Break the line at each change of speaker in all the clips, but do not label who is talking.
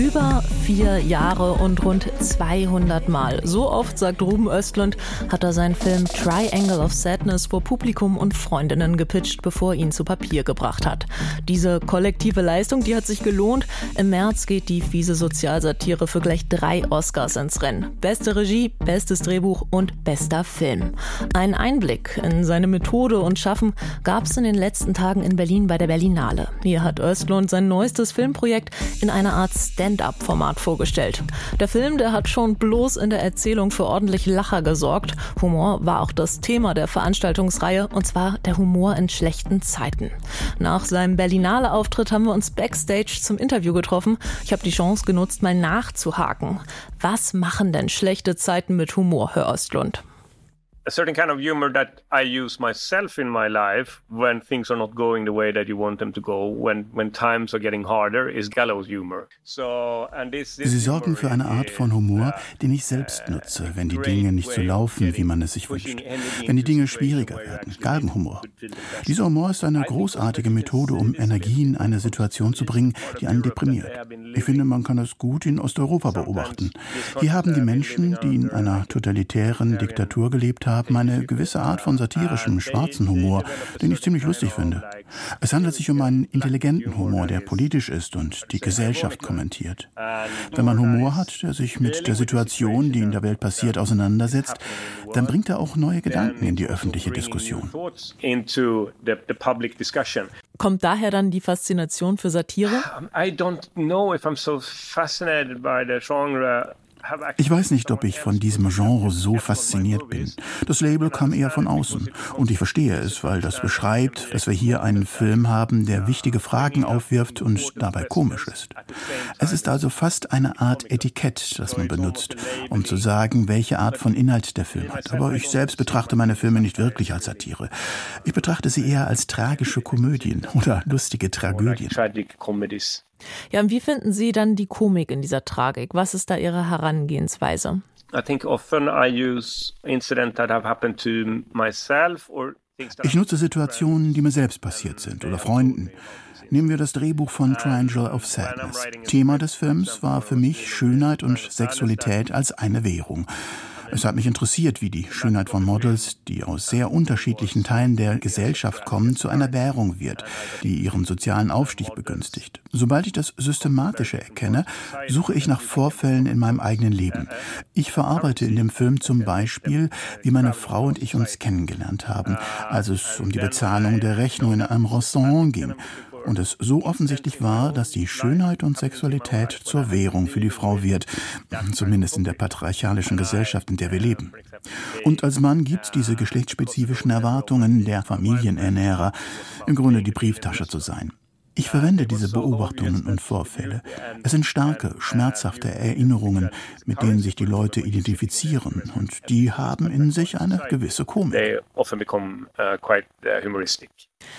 Über vier Jahre und rund 200 Mal. So oft, sagt Ruben Östlund, hat er seinen Film Triangle of Sadness vor Publikum und Freundinnen gepitcht, bevor er ihn zu Papier gebracht hat. Diese kollektive Leistung, die hat sich gelohnt. Im März geht die fiese Sozialsatire für gleich drei Oscars ins Rennen. Beste Regie, bestes Drehbuch und bester Film. Einen Einblick in seine Methode und Schaffen gab es in den letzten Tagen in Berlin bei der Berlinale. Hier hat Östlund sein neuestes Filmprojekt in einer Art Stand-up-Format vorgestellt. Der Film, der hat schon bloß in der Erzählung für ordentlich Lacher gesorgt. Humor war auch das Thema der Veranstaltungsreihe und zwar der Humor in schlechten Zeiten. Nach seinem Berlinale Auftritt haben wir uns backstage zum Interview getroffen. Ich habe die Chance genutzt, mal nachzuhaken. Was machen denn schlechte Zeiten mit Humor, Herr Ostlund?
A certain kind of humor that I use myself in my life when things are not going the way that you want them to go, when when times are getting harder, is gallows humor. So and this, this
Sie sorgen für eine Art von Humor, den ich selbst nutze, wenn die Dinge nicht so laufen, wie man es sich wünscht, wenn die Dinge schwieriger werden. Galgenhumor. Dieser Humor ist eine großartige Methode, um Energie in eine Situation zu bringen, die einen deprimiert. Ich finde, man kann es gut in Osteuropa beobachten. Hier haben die Menschen, die in einer totalitären Diktatur gelebt haben, haben eine gewisse Art von satirischem, schwarzen Humor, den ich ziemlich lustig finde. Es handelt sich um einen intelligenten Humor, der politisch ist und die Gesellschaft kommentiert. Wenn man Humor hat, der sich mit der Situation, die in der Welt passiert, auseinandersetzt, dann bringt er auch neue Gedanken in die öffentliche Diskussion.
Kommt daher dann die Faszination für Satire?
I don't know if I'm so fascinated by the genre
ich weiß nicht, ob ich von diesem Genre so fasziniert bin. Das Label kam eher von außen. Und ich verstehe es, weil das beschreibt, dass wir hier einen Film haben, der wichtige Fragen aufwirft und dabei komisch ist. Es ist also fast eine Art Etikett, das man benutzt, um zu sagen, welche Art von Inhalt der Film hat. Aber ich selbst betrachte meine Filme nicht wirklich als Satire. Ich betrachte sie eher als tragische Komödien oder lustige Tragödien.
Ja, und wie finden Sie dann die Komik in dieser Tragik? Was ist da Ihre Herangehensweise?
Ich nutze Situationen, die mir selbst passiert sind oder Freunden. Nehmen wir das Drehbuch von Triangle of Sadness. Thema des Films war für mich Schönheit und Sexualität als eine Währung. Es hat mich interessiert, wie die Schönheit von Models, die aus sehr unterschiedlichen Teilen der Gesellschaft kommen, zu einer Währung wird, die ihren sozialen Aufstieg begünstigt. Sobald ich das Systematische erkenne, suche ich nach Vorfällen in meinem eigenen Leben. Ich verarbeite in dem Film zum Beispiel, wie meine Frau und ich uns kennengelernt haben, als es um die Bezahlung der Rechnung in einem Restaurant ging und es so offensichtlich war, dass die Schönheit und Sexualität zur Währung für die Frau wird, zumindest in der patriarchalischen Gesellschaft, in der wir leben. Und als Mann gibt es diese geschlechtsspezifischen Erwartungen der Familienernährer, im Grunde die Brieftasche zu sein. Ich verwende diese Beobachtungen und Vorfälle. Es sind starke, schmerzhafte Erinnerungen, mit denen sich die Leute identifizieren und die haben in sich eine gewisse Komik. Uh, uh,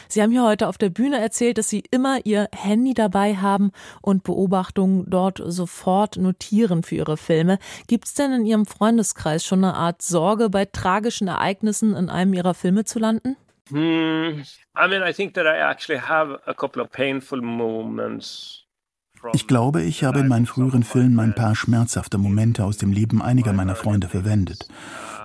Sie haben hier heute auf der Bühne erzählt, dass Sie immer Ihr Handy dabei haben und Beobachtungen dort sofort notieren für Ihre Filme. Gibt es denn in Ihrem Freundeskreis schon eine Art Sorge, bei tragischen Ereignissen in einem Ihrer Filme zu landen?
Hmm. I mean, I think that I actually have a couple of painful moments
ich glaube, ich habe in meinen früheren Filmen ein paar schmerzhafte Momente aus dem Leben einiger meiner Freunde verwendet.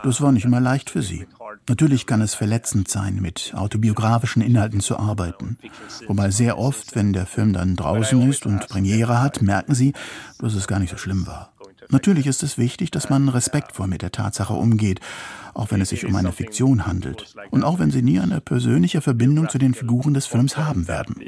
Das war nicht immer leicht für sie. Natürlich kann es verletzend sein, mit autobiografischen Inhalten zu arbeiten. Wobei sehr oft, wenn der Film dann draußen ist und Premiere hat, merken sie, dass es gar nicht so schlimm war. Natürlich ist es wichtig, dass man respektvoll mit der Tatsache umgeht, auch wenn es sich um eine Fiktion handelt und auch wenn sie nie eine persönliche Verbindung zu den Figuren des Films haben werden.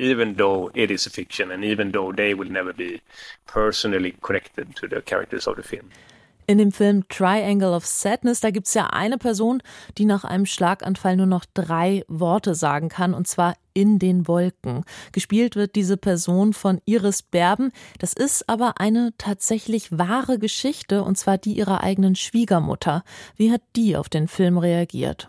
In dem Film Triangle of Sadness, da gibt es ja eine Person, die nach einem Schlaganfall nur noch drei Worte sagen kann, und zwar in den Wolken. Gespielt wird diese Person von Iris Berben. Das ist aber eine tatsächlich wahre Geschichte, und zwar die ihrer eigenen Schwiegermutter. Wie hat die auf den Film reagiert?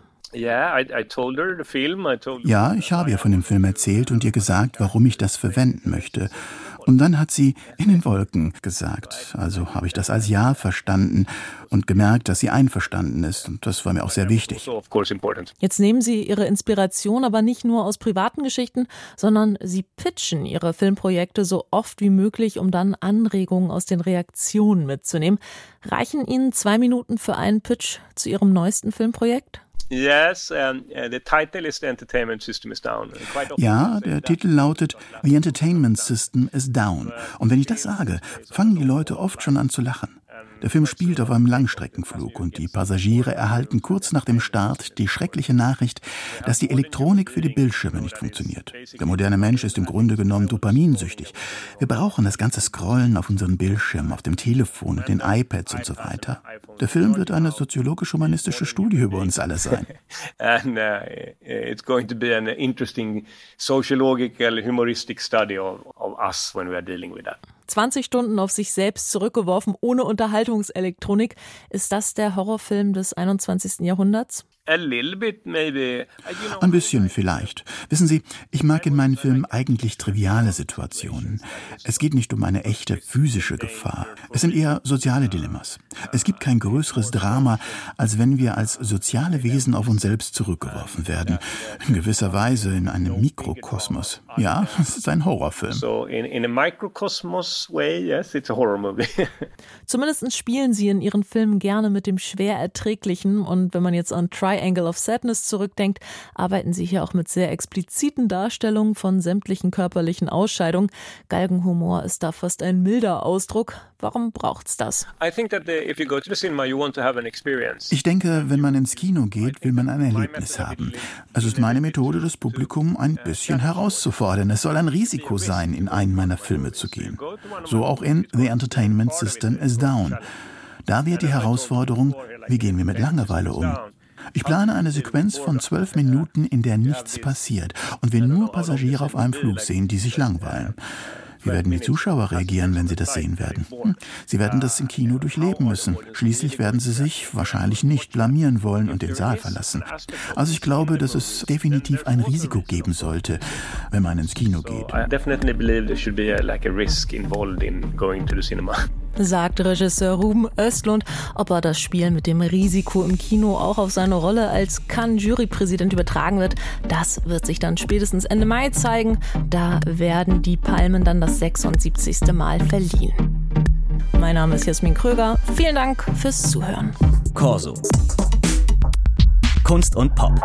Ja, ich habe ihr von dem Film erzählt und ihr gesagt, warum ich das verwenden möchte Und dann hat sie in den Wolken gesagt. Also habe ich das als Ja verstanden und gemerkt, dass sie einverstanden ist. Und das war mir auch sehr wichtig.
Jetzt nehmen Sie Ihre Inspiration aber nicht nur aus privaten Geschichten, sondern Sie pitchen Ihre Filmprojekte so oft wie möglich, um dann Anregungen aus den Reaktionen mitzunehmen. Reichen Ihnen zwei Minuten für einen Pitch zu Ihrem neuesten Filmprojekt?
Yes, um, uh, the title is The Entertainment System is Down. Ja, der Titel lautet The Entertainment System is Down. Und wenn ich das sage, fangen die Leute oft schon an zu lachen. Der Film spielt auf einem Langstreckenflug und die Passagiere erhalten kurz nach dem Start die schreckliche Nachricht, dass die Elektronik für die Bildschirme nicht funktioniert. Der moderne Mensch ist im Grunde genommen dopaminsüchtig. Wir brauchen das ganze Scrollen auf unseren Bildschirmen, auf dem Telefon den iPads und so weiter. Der Film wird eine soziologisch-humanistische Studie über uns alle sein. And uh, it's going to be an interesting sociological, humoristic study of, of us when we are dealing with that.
20 Stunden auf sich selbst zurückgeworfen, ohne Unterhaltungselektronik. Ist das der Horrorfilm des 21. Jahrhunderts?
Ein bisschen vielleicht. Wissen Sie, ich mag in meinen Filmen eigentlich triviale Situationen. Es geht nicht um eine echte physische Gefahr. Es sind eher soziale Dilemmas. Es gibt kein größeres Drama, als wenn wir als soziale Wesen auf uns selbst zurückgeworfen werden. In gewisser Weise in einem Mikrokosmos. Ja, es ist ein Horrorfilm. So in, in a microcosmos way, yes, it's a horror movie.
Zumindest spielen Sie in Ihren Filmen gerne mit dem schwer erträglichen und wenn man jetzt an Try Triangle of Sadness zurückdenkt, arbeiten sie hier auch mit sehr expliziten Darstellungen von sämtlichen körperlichen Ausscheidungen. Galgenhumor ist da fast ein milder Ausdruck. Warum braucht's das?
Ich denke, wenn man ins Kino geht, will man ein Erlebnis haben. Es ist meine Methode, das Publikum ein bisschen herauszufordern. Es soll ein Risiko sein, in einen meiner Filme zu gehen. So auch in The Entertainment System is Down. Da wird die Herausforderung, wie gehen wir mit Langeweile um? Ich plane eine Sequenz von zwölf Minuten, in der nichts passiert und wir nur Passagiere auf einem Flug sehen, die sich langweilen. Wie werden die Zuschauer reagieren, wenn sie das sehen werden? Hm. Sie werden das im Kino durchleben müssen. Schließlich werden sie sich wahrscheinlich nicht blamieren wollen und den Saal verlassen. Also ich glaube, dass es definitiv ein Risiko geben sollte, wenn man ins Kino geht
sagt Regisseur Ruben Östlund. Ob er das Spiel mit dem Risiko im Kino auch auf seine Rolle als Cannes-Jurypräsident übertragen wird, das wird sich dann spätestens Ende Mai zeigen. Da werden die Palmen dann das 76. Mal verliehen. Mein Name ist Jasmin Kröger. Vielen Dank fürs Zuhören.
Corso. Kunst und Pop.